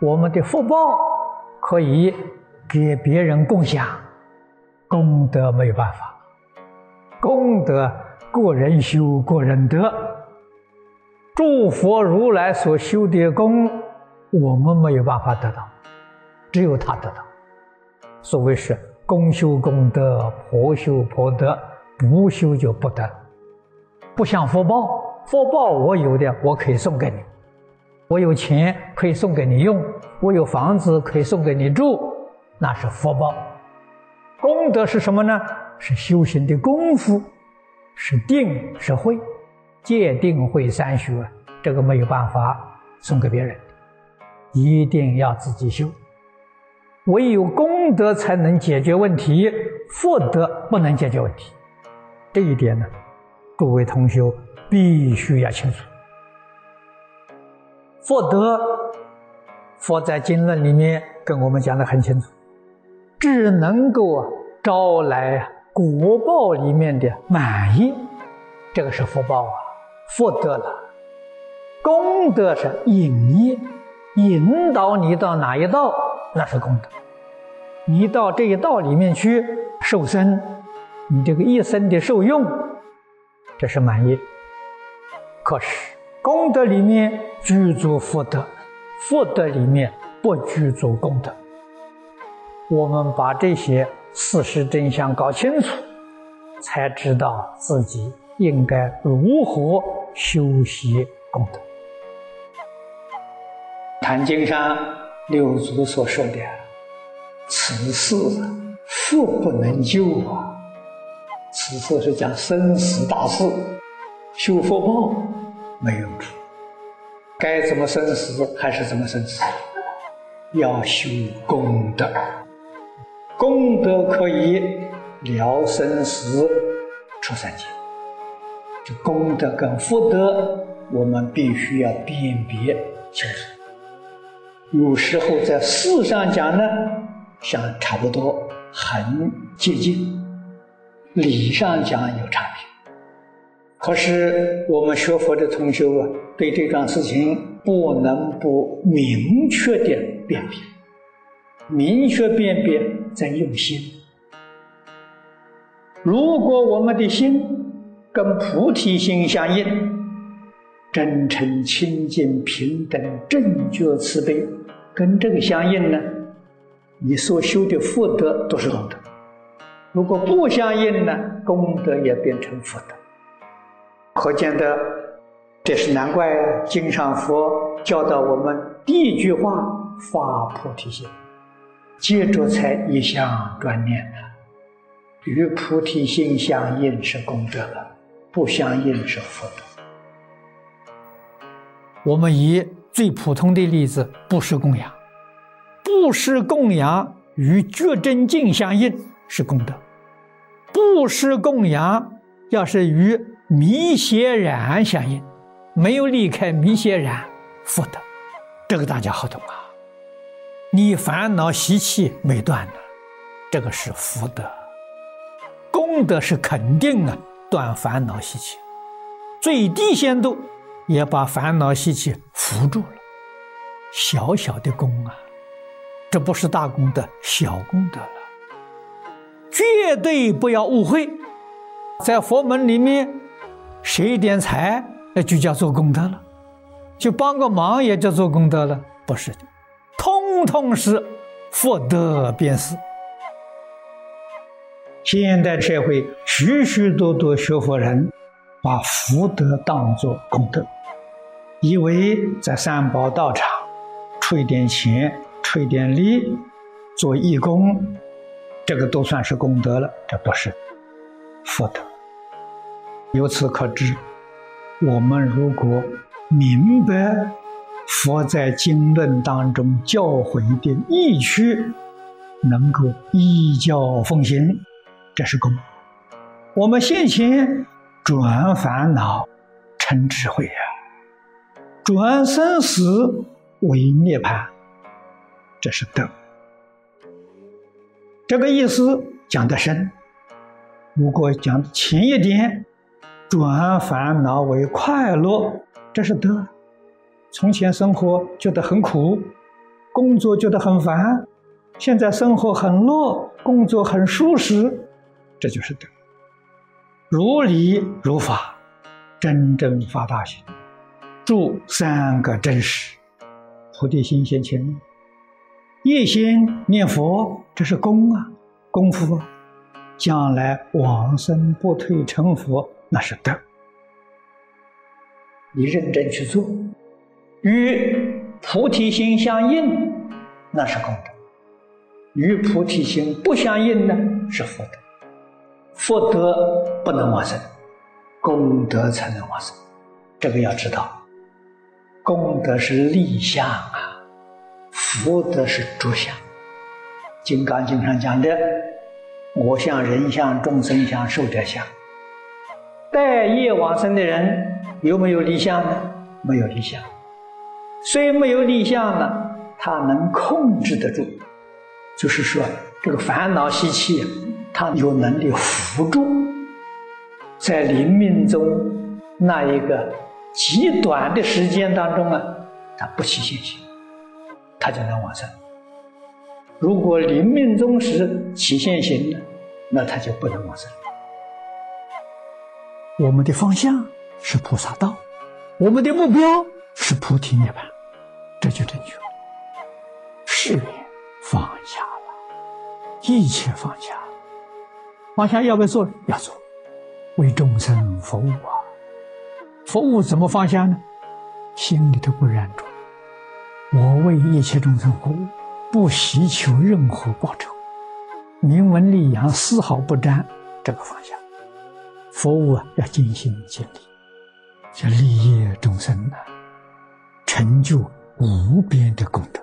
我们的福报可以给别人共享，功德没有办法，功德个人修个人得。诸佛如来所修的功，我们没有办法得到，只有他得到。所谓是公修功德，婆修婆德，不修就不得。不像福报，福报我有的我可以送给你，我有钱可以送给你用，我有房子可以送给你住，那是福报。功德是什么呢？是修行的功夫，是定是慧。戒定慧三学，这个没有办法送给别人，一定要自己修。唯有功德才能解决问题，福德不能解决问题。这一点呢，各位同学必须要清楚。福德，佛在经论里面跟我们讲的很清楚，只能够招来果报里面的满意，这个是福报啊。福德了，功德是引业，引导你到哪一道，那是功德。你到这一道里面去受生，你这个一生的受用，这是满意。可是功德里面具足福德，福德里面不具足功德。我们把这些事实真相搞清楚，才知道自己。应该如何修习功德？《坛经》上六祖所说的“此事福不能救啊”，此事是讲生死大事，修福报没有处。该怎么生死还是怎么生死？要修功德，功德可以了生死、出三界。这功德跟福德，我们必须要辨别清楚。有时候在事上讲呢，像差不多，很接近；理上讲有差别。可是我们学佛的同学啊，对这桩事情不能不明确的辨别，明确辨别在用心。如果我们的心，跟菩提心相应，真诚、清净、平等、正觉、慈悲，跟这个相应呢，你所修的福德都是功德；如果不相应呢，功德也变成福德。可见的，这是难怪经上佛教导我们第一句话发菩提心，接着才一向专念的，与菩提心相应是功德了。不相应是福德。我们以最普通的例子，布施供养，布施供养与觉真境相应是功德；布施供养要是与迷邪染相应，没有离开迷邪染，福德。这个大家好懂啊！你烦恼习气没断呢，这个是福德。功德是肯定啊。断烦恼习气，最低限度也把烦恼习气扶住了。小小的功啊，这不是大功德，小功德了。绝对不要误会，在佛门里面，谁点财那就叫做功德了，就帮个忙也叫做功德了，不是的，通通是福德便是。现代社会许许多多学佛人，把福德当作功德，以为在三宝道场出一点钱、出一点力做义工，这个都算是功德了。这不是福德。由此可知，我们如果明白佛在经论当中教诲的义趣，能够依教奉行。这是功。我们现前转烦恼成智慧啊，转生死为涅槃，这是德。这个意思讲得深。如果讲浅一点，转烦恼为快乐，这是德。从前生活觉得很苦，工作觉得很烦，现在生活很乐，工作很舒适，这就是德。如理如法，真正发大心，住三个真实，菩提心先清，一心念佛，这是功啊，功夫啊，将来往生不退成佛，那是德。你认真去做，与菩提心相应，那是功德；与菩提心不相应呢，是福德。福德不能往生，功德才能往生。这个要知道，功德是立相啊，福德是着相。《金刚经》上讲的，我相、人相、众生相、寿者相。待业往生的人有没有立相呢？没有立相。虽没有立相呢，他能控制得住，就是说这个烦恼习气。他有能力扶助，在临命中那一个极短的时间当中啊，他不起现行，他就能往生。如果临命终时起现行呢，那他就不能往生。我们的方向是菩萨道，我们的目标是菩提涅槃，这就正确了。誓愿放下了，一切放下了。放下要不要做？要做，为众生服务啊！服务怎么放下呢？心里头不染着，我为一切众生服务，不希求任何报酬，名闻利养丝毫不沾。这个放下，服务啊，要尽心尽力，这利益众生啊，成就无边的功德。